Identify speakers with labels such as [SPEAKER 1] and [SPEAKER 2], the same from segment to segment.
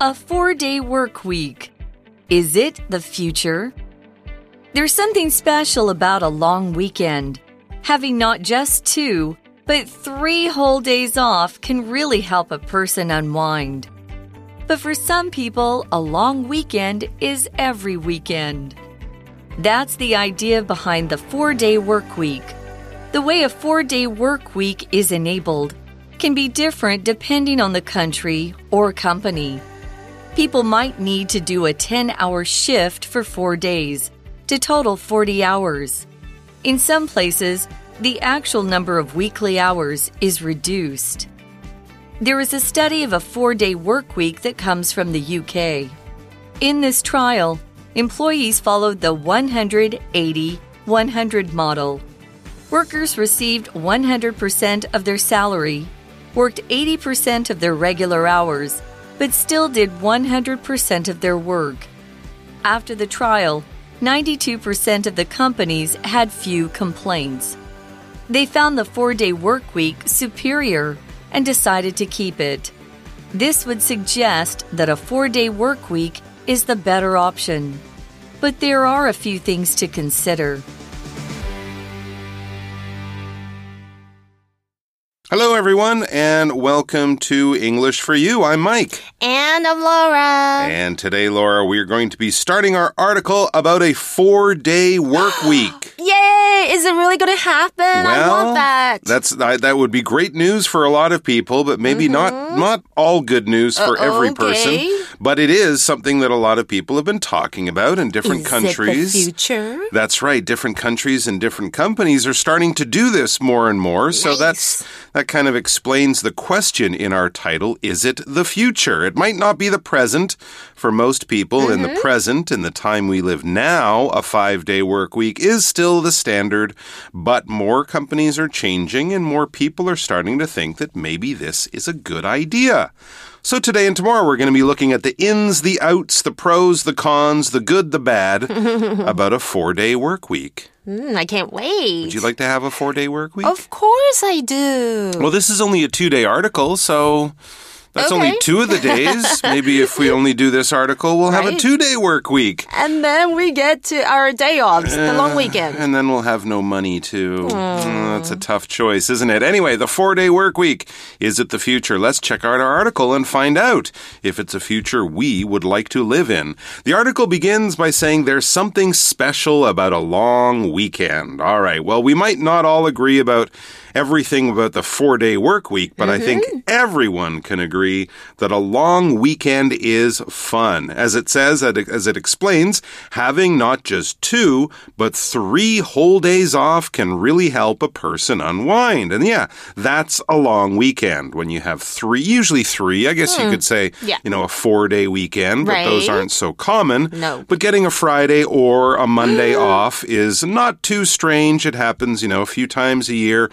[SPEAKER 1] A four day work week. Is it the future? There's something special about a long weekend. Having not just two, but three whole days off can really help a person unwind. But for some people, a long weekend is every weekend. That's the idea behind the four day work week. The way a four day work week is enabled can be different depending on the country or company. People might need to do a 10 hour shift for four days to total 40 hours. In some places, the actual number of weekly hours is reduced. There is a study of a four day work week that comes from the UK. In this trial, employees followed the 180 100 model. Workers received 100% of their salary, worked 80% of their regular hours, but still did 100% of their work. After the trial, 92% of the companies had few complaints. They found the four day work week superior and decided to keep it. This would suggest that a four day work week is the better option. But there are a few things to consider.
[SPEAKER 2] Hello, everyone, and welcome to English for You. I'm Mike.
[SPEAKER 3] And I'm Laura.
[SPEAKER 2] And today, Laura, we are going to be starting our article about a four day work week.
[SPEAKER 3] Yay! Is it really going to happen? I want that.
[SPEAKER 2] That's that would be great news for a lot of people, but maybe not not all good news for
[SPEAKER 3] Uh,
[SPEAKER 2] every
[SPEAKER 3] Mm-hmm. okay.
[SPEAKER 2] person. But it is something that a lot of people have been talking about in different
[SPEAKER 3] Is
[SPEAKER 2] countries.
[SPEAKER 3] future?
[SPEAKER 2] That's right. Different countries and different companies are starting to do this more and more. So that's that kind of explains the question in our title, is it the future? It might not be the present for most people in the mm-hmm. present in the time we live now, a 5-day work week is still the standard, but more companies are changing and more people are starting to think that maybe this is a good idea. So today and tomorrow we're going to be looking at the ins, the outs, the pros, the cons, the good, the bad about a 4-day work week.
[SPEAKER 3] Mm, I can't wait.
[SPEAKER 2] Would you like to have a 4-day work week?
[SPEAKER 3] Of course I do.
[SPEAKER 2] Well, this is only a two day article, so that's only two of the days. Maybe if we only do this article, we'll have a two day work week.
[SPEAKER 3] And then we get to our day offs, the long weekend.
[SPEAKER 2] And then we'll have no money too. Mm, that's a tough choice, isn't it? Anyway, the four day work week. Is it the future? Let's check out our article and find out if it's a future we would like to live in. The article begins by saying there's something special about a long weekend. All right, well, we might not all agree about everything about the four day work week, but I think mm-hmm. everyone can agree that a long weekend is fun. As it says, as it explains, having not just two, but three whole days off can really help a person unwind. And yeah, that's a long weekend when you have three, usually three. I guess you hmm. could say,
[SPEAKER 3] Yeah.
[SPEAKER 2] you know, a four day weekend, but those aren't so common.
[SPEAKER 3] No.
[SPEAKER 2] But getting a Friday or a Monday mm. off is not too strange. It happens, you know, a few times a year.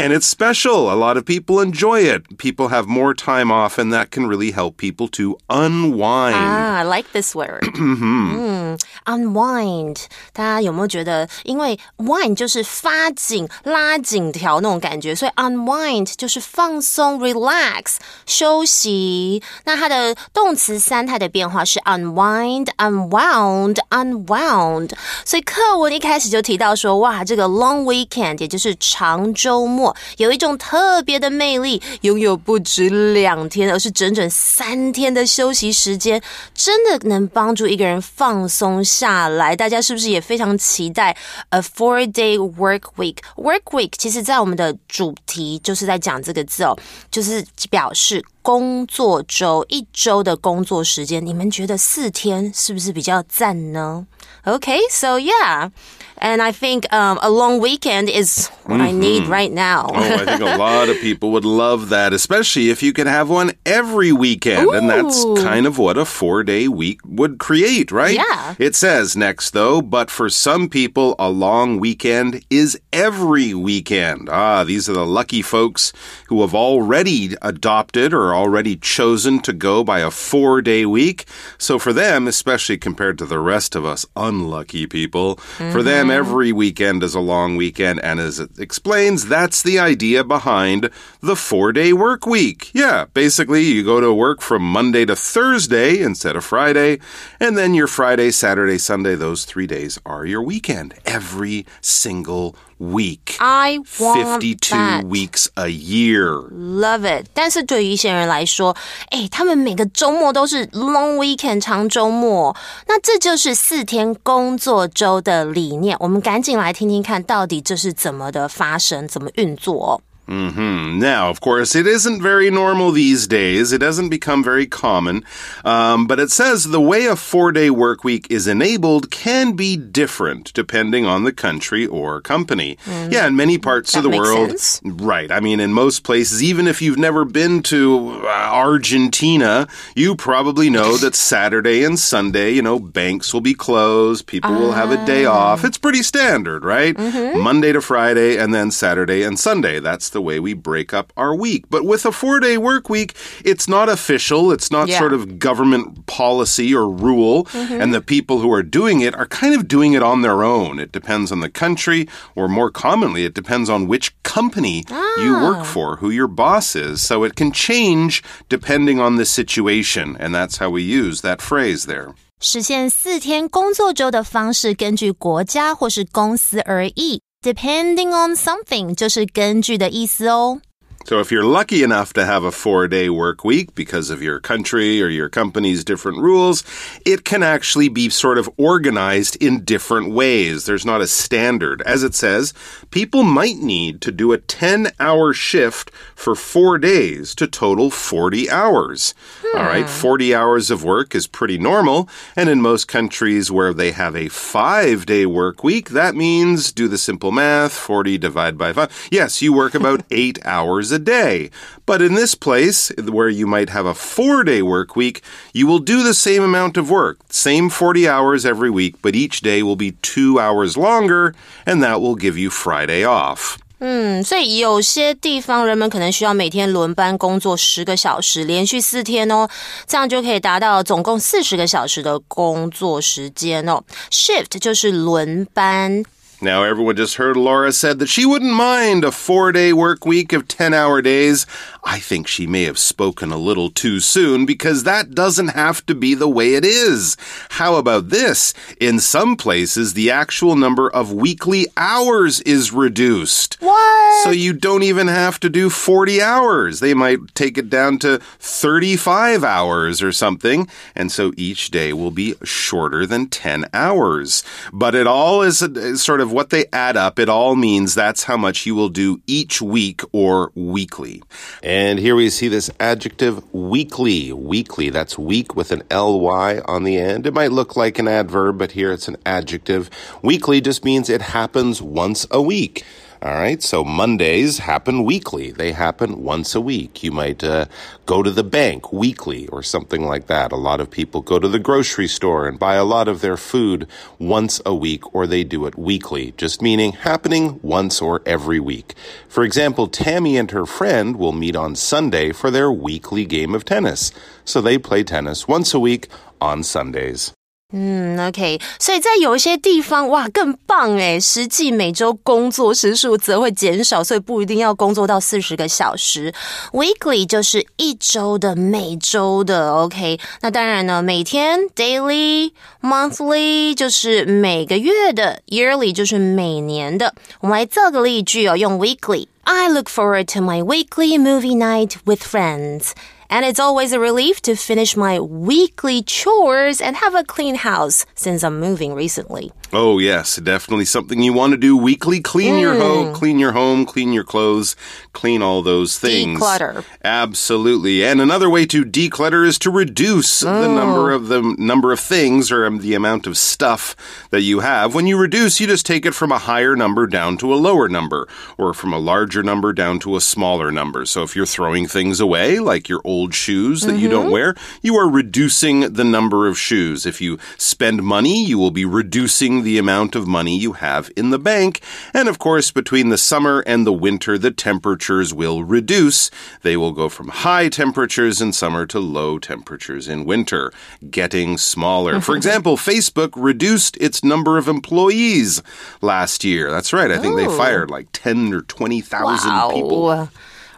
[SPEAKER 2] And it's special. A lot of people enjoy it. People have more time off, and that can really help people to unwind.
[SPEAKER 3] Ah, I like this word. 嗯，unwind，大家有没有觉得，因为 wind 就是发紧、拉紧条那种感觉，所以 unwind 就是放松、relax、休息。那它的动词三态的变化是 unwind、unwound、unwound。所以课文一开始就提到说，哇，这个 long weekend 也就是长周末， 有一种特别的魅力，拥有不止两天，而是整整三天的休息时间，真的能帮助一个人放松下来。大家是不是也非常期待 a four day work week？Work week 其实在我们的主题就是在讲这个字哦，就是表示。工作周一周的工作时间，你们觉得四天是不是比较赞呢？Okay, so yeah, and I think um, a long weekend is what I need right now.
[SPEAKER 2] Oh, I think a lot of people would love that, especially if you could have one every weekend. And that's kind of what a four day week would create, right?
[SPEAKER 3] Yeah.
[SPEAKER 2] It says next, though, but for some people, a long weekend is every weekend. Ah, these are the lucky folks who have already adopted or already chosen to go by a four day week. So for them, especially compared to the rest of us unlucky people, for them, every weekend is a long weekend. And as it explains, that's the idea behind the four day work week. Yeah, basically, you go to work from Monday to Thursday instead of Friday, and then your Friday, Saturday, Sunday, those three days are your weekend every single week.
[SPEAKER 3] I want
[SPEAKER 2] 52
[SPEAKER 3] that.
[SPEAKER 2] weeks a year.
[SPEAKER 3] Love it，但是对于一些人来说，哎，他们每个周末都是 long weekend 长周末，那这就是四天工作周的理念。我们赶紧来听听看，到底这是怎么的发生，怎么运作哦。
[SPEAKER 2] Hmm Now, of course, it isn't very normal these days. It doesn't become very common. Um, but it says the way a four day work week is enabled can be different depending on the country or company. Yeah, in many parts of the world.
[SPEAKER 3] sense.
[SPEAKER 2] Right. I mean, in most places, even if you've never been to uh, Argentina, you probably know that Saturday and Sunday, you know, banks will be closed, people will have a day off. It's pretty standard, right? Monday to Friday, and then Saturday and Sunday. That's the way we break up our week. But with a four day work week, it's not official, it's not
[SPEAKER 3] Yeah.
[SPEAKER 2] sort of government policy or rule, and the people who are doing it are kind of doing it on their own. It depends on the country, or more commonly, it depends on which company you work for, who your boss is. So it can change depending on the situation, and that's how we use that phrase there.
[SPEAKER 3] 实现四天工作周的方式根据国家或是公司而异。 Depending on something 就是根据的意思哦。
[SPEAKER 2] So if you're lucky enough to have a four day work week because of your country or your company's different rules, it can actually be sort of organized in different ways. There's not a standard. As it says, people might need to do a 10 hour shift for four days to total 40 hours. All right, hmm. 40 hours of work is pretty normal. And in most countries where they have a five day work week, that means do the simple math 40 divided by 5. Yes, you work about eight hours a day. But in this place, where you might have a four day work week, you will do the same amount of work, same 40 hours every week, but each day will be two hours longer, and that will give you Friday off.
[SPEAKER 3] 嗯，所以有些地方人们可能需要每天轮班工作十个小时，连续四天哦，这样就可以达到总共四十个小时的工作时间哦。Shift 就是轮班。
[SPEAKER 2] Now, everyone just heard Laura said that she wouldn't mind a four day work week of 10 hour days. I think she may have spoken a little too soon because that doesn't have to be the way it is. How about this? In some places, the actual number of weekly hours is reduced.
[SPEAKER 3] What?
[SPEAKER 2] So you don't even have to do 40 hours. They might take it down to 35 hours or something. And so each day will be shorter than 10 hours. But it all is, a, sort of what they add up. It all means that's how much you will do each week or weekly. And here we see this adjective weekly. Weekly. That's week with an ly on the end. It might look like an adverb, but here it's an adjective. Weekly just means it happens once a week. All right, so Mondays happen weekly. They happen once a week. You might uh, go to the bank weekly or something like that. A lot of people go to the grocery store and buy a lot of their food once a week, or they do it weekly, just meaning happening once or every week. For example, Tammy and her friend will meet on Sunday for their weekly game of tennis. So they play tennis once a week on Sundays.
[SPEAKER 3] 嗯，OK，所以在有一些地方，哇，更棒诶！实际每周工作时数则会减少，所以不一定要工作到四十个小时。Weekly 就是一周的、每周的，OK。那当然呢，每天 daily、monthly 就是每个月的，yearly 就是每年的。我们来造个例句哦，用 weekly。I look forward to my weekly movie night with friends. And it's always a relief to finish my weekly chores and have a clean house since I'm moving recently.
[SPEAKER 2] Oh yes, definitely something you want to do weekly. Clean your home, clean your home, clean your clothes, clean all those things.
[SPEAKER 3] Declutter.
[SPEAKER 2] Absolutely. And another way to declutter is to reduce the number of the number of things or um, the amount of stuff that you have. When you reduce, you just take it from a higher number down to a lower number or from a larger number down to a smaller number. So if you're throwing things away like your old old shoes that you don't mm-hmm. wear, you are reducing the number of shoes. If you spend money, you will be reducing the amount of money you have in the bank. And of course, between the summer and the winter, the temperatures will reduce. They will go from high temperatures in summer to low temperatures in winter, getting smaller. For example, Facebook reduced its number of employees last year. That's right. I think they oh. fired like 10 or 20,000 people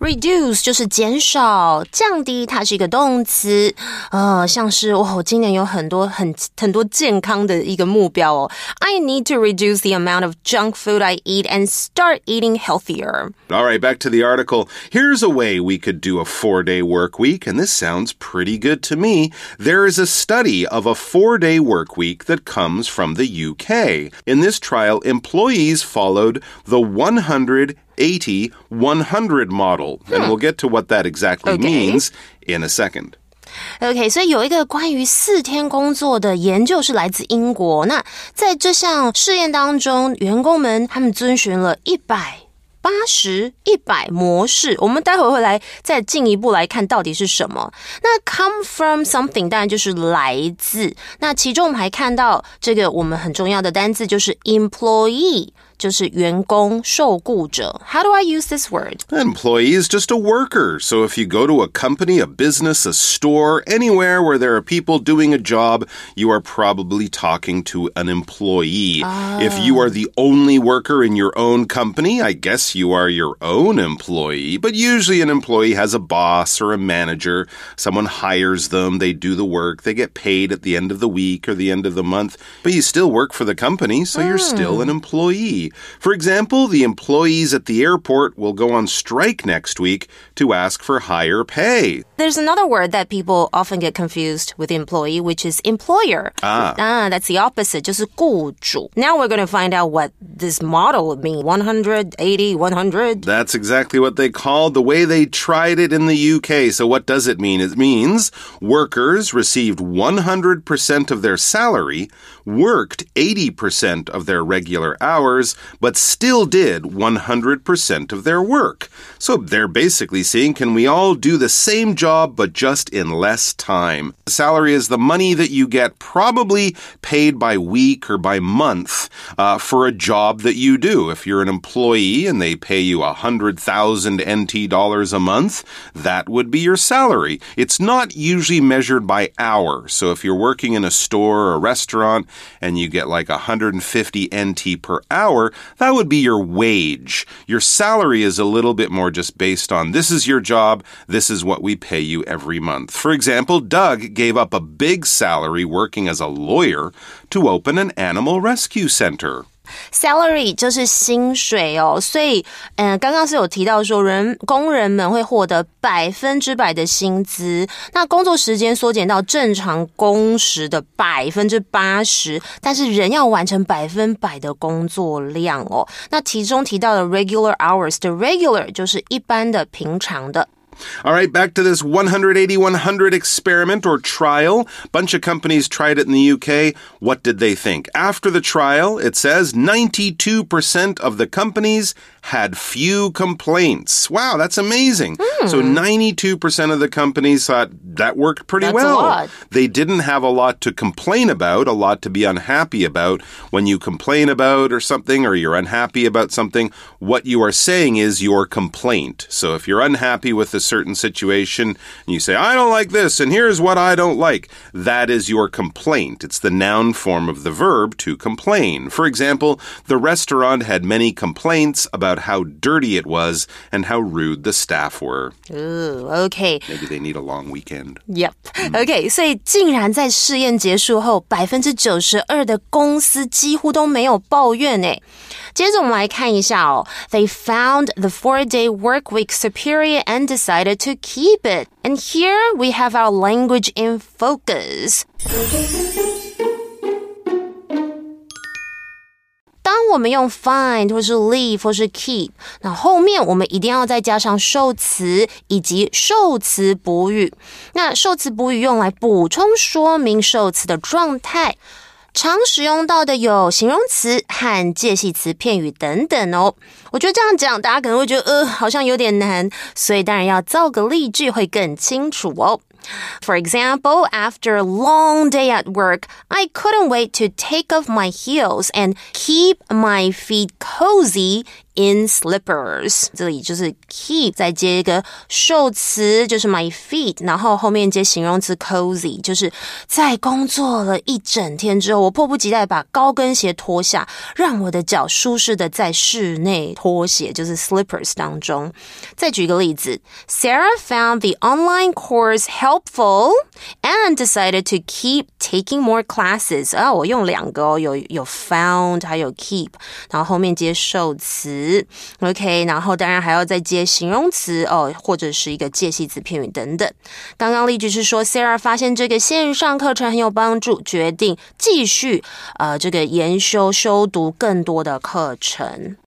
[SPEAKER 3] 哇 Reduce 就是减少、降低，它是一个动词。呃，像是哦，今年有很多很很多健康的一个目标哦。I need to reduce the amount of junk food I eat and start eating healthier.
[SPEAKER 2] All right, back to the article. Here's a way we could do a four day work week, and this sounds pretty good to me. There is a study of a four day work week that comes from the UK. In this trial, employees followed the 100 80 100 model. And we'll get to what that exactly
[SPEAKER 3] Okay.
[SPEAKER 2] means in a second.
[SPEAKER 3] OK，所以有一个关于四天工作的研究是来自英国。那在这项试验当中，员工们他们遵循了一百。八十一百模式，我们待会会来再进一步来看到底是什么。那 come from something 当然就是来自。那其中我们还看到这个我们很重要的单字就是 employee， 就是员工、受雇者。How do I use this word?
[SPEAKER 2] An employee is just a worker. So if you go to a company, a business, a store, anywhere where there are people doing a job, you are probably talking to an employee. If you are the only worker in your own company, I guess you are your own employee. But usually an employee has a boss or a manager. Someone hires them, they do the work, they get paid at the end of the week or the end of the month. But you still work for the company, so you're still an employee. For example, the employees at the airport will go on strike next week to ask for higher pay.
[SPEAKER 3] There's another word that people often get confused with employee, which is employer.
[SPEAKER 2] Ah.
[SPEAKER 3] that's the opposite, 就是雇主. Now we're going to find out what this model would mean. 180, 100.
[SPEAKER 2] That's exactly what they called the way they tried it in the UK. So, what does it mean? It means workers received 100% of their salary, worked 80% of their regular hours, but still did 100% of their work. So, they're basically saying, can we all do the same job, but just in less time? Salary is the money that you get, probably paid by week or by month, uh, for a job that you do. If you're an employee and they pay you a hundred thousand NT dollars a month, that would be your salary. It's not usually measured by hour. So if you're working in a store or a restaurant and you get like 150 NT per hour, that would be your wage. Your salary is a little bit more just based on this is your job, this is what we pay you every month. For example, Doug gave up a big salary working as a lawyer to open an animal rescue center.
[SPEAKER 3] Salary 就是薪水哦，所以，嗯、刚刚是有提到说，人工人们会获得百分之百的薪资，那工作时间缩减到正常工时的百分之八十，但是人要完成百分百的工作量哦。那其中提到的 regular hours 的 regular 就是一般的、平常的。
[SPEAKER 2] All right, back to this 180 100 experiment or trial. Bunch of companies tried it in the UK. What did they think? After the trial, it says 92% of the companies had few complaints. Wow, that's amazing. So hmm. 92% of the companies thought that worked pretty
[SPEAKER 3] That's
[SPEAKER 2] well. They didn't have a lot to complain about, a lot to be unhappy about. When you complain about or something, or you're unhappy about something, what you are saying is your complaint. So if you're unhappy with a certain situation and you say, I don't like this, and here's what I don't like, that is your complaint. It's the noun form of the verb to complain. For example, the restaurant had many complaints about how dirty it was and how rude the staff were.
[SPEAKER 3] Ooh, OK，
[SPEAKER 2] Maybe they need a long weekend.
[SPEAKER 3] Yep. OK，所以竟然在试验结束后，百分之九十二的公司几乎都没有抱怨诶。接着我们来看一下哦，They found the four-day work week superior and decided to keep it. And here we have our language in focus. 我们用 find 或是 leave 或是 keep，那后面我们一定要再加上受词以及受词补语。那受词补语用来补充说明受词的状态。常使用到的有形容词和介系词、片语等等哦。我觉得这样讲，大家可能会觉得呃，好像有点难，所以当然要造个例句会更清楚哦。For example, after a long day at work, I couldn't wait to take off my heels and keep my feet cozy in slippers。这里就是 keep 再接一个受词，就是 my feet，然后后面接形容词 cozy，就是在工作了一整天之后，我迫不及待把高跟鞋脱下，让我的脚舒适的在室内拖鞋，就是 slippers 当中。再举一个例子，Sarah found the online course helpful and decided to keep taking more classes。啊，我用两个哦，有有 found 还有 keep，然后后面接受词，OK，然后当然还要再接形容词哦，或者是一个介系词、片语等等。刚刚例句是说，Sarah 发现这个线上课程很有帮助，决定继续呃这个研修修读更多的课程。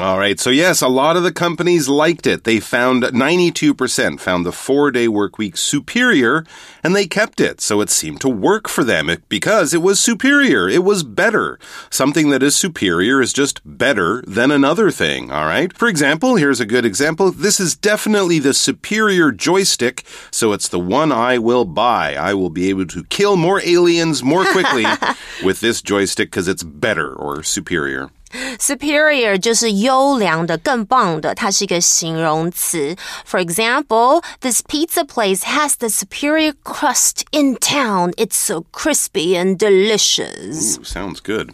[SPEAKER 2] All right. So yes, a lot of the companies liked it. They found 92% found the four day work week superior and they kept it. So it seemed to work for them because it was superior. It was better. Something that is superior is just better than another thing. All right. For example, here's a good example. This is definitely the superior joystick. So it's the one I will buy. I will be able to kill more aliens more quickly with this joystick because it's better or superior.
[SPEAKER 3] Superior 就是优良的、更棒的，它是一个形容词。For example, this pizza place has the superior crust in town. It's so crispy and delicious.
[SPEAKER 2] Ooh, sounds good.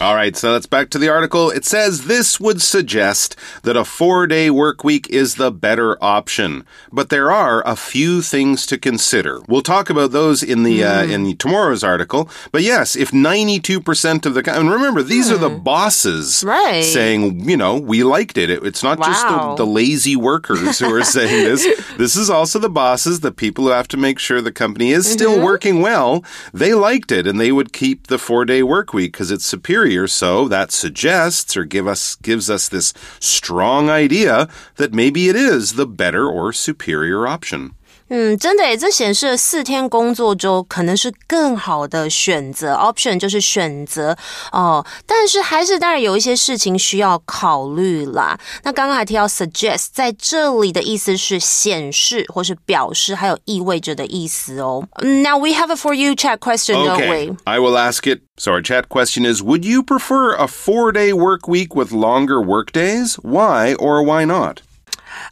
[SPEAKER 2] All right, so let's back to the article. It says this would suggest that a four day work week is the better option, but there are a few things to consider. We'll talk about those in the uh, hmm. in tomorrow's article. But yes, if ninety two percent of the and remember these are the hmm. bosses
[SPEAKER 3] Right.
[SPEAKER 2] saying you know we liked it. it it's not just the, the lazy workers who are saying this. This is also the bosses, the people who have to make sure the company is still mm-hmm. working well. They liked it and they would keep the four day work week because it's superior. Or so that suggests or give us gives us this strong idea that maybe it is the better or superior option.
[SPEAKER 3] 嗯，真的诶，这显示了四天工作周可能是更好的选择，option 就是选择哦。但是还是当然有一些事情需要考虑啦。那刚刚还提到 suggest，在这里的意思是显示或是表示，还有意味着的意思哦。嗯 Now we have a for you chat question, don't
[SPEAKER 2] Okay,
[SPEAKER 3] we?
[SPEAKER 2] I will ask it. So our chat question is Would you prefer a four day work week with longer work days? Why or why not?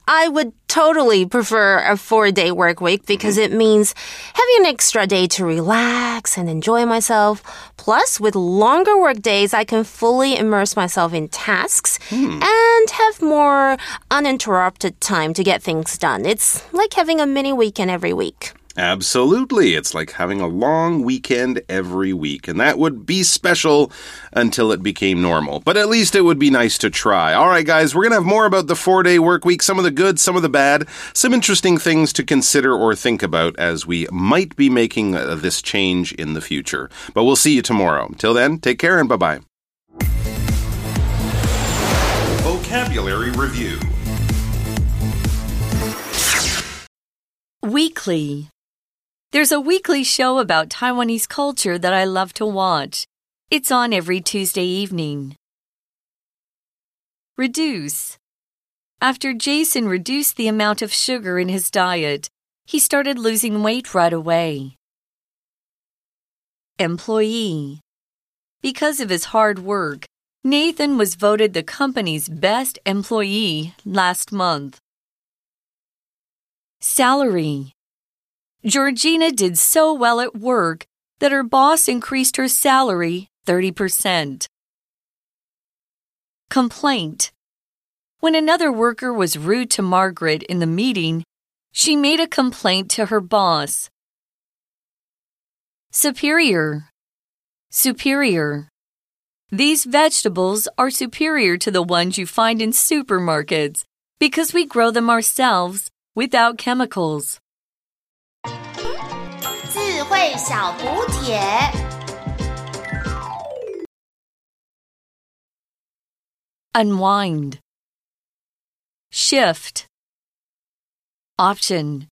[SPEAKER 3] I would totally prefer a four day work week because mm-hmm. it means having an extra day to relax and enjoy myself. Plus, with longer work days, I can fully immerse myself in tasks hmm. and have more uninterrupted time to get things done. It's like having a mini weekend every week.
[SPEAKER 2] Absolutely. It's like having a long weekend every week, and that would be special until it became normal. But at least it would be nice to try. All right, guys, we're going to have more about the four day work week, some of the good, some of the bad, some interesting things to consider or think about as we might be making uh, this change in the future. But we'll see you tomorrow. Till then, take care and bye bye. Vocabulary Review
[SPEAKER 1] Weekly. There's a weekly show about Taiwanese culture that I love to watch. It's on every Tuesday evening. Reduce. After Jason reduced the amount of sugar in his diet, he started losing weight right away. Employee. Because of his hard work, Nathan was voted the company's best employee last month. Salary. Georgina did so well at work that her boss increased her salary 30%. Complaint. When another worker was rude to Margaret in the meeting, she made a complaint to her boss. Superior. Superior. These vegetables are superior to the ones you find in supermarkets because we grow them ourselves without chemicals.
[SPEAKER 3] 智慧小补帖。
[SPEAKER 1] Unwind. Shift. Option.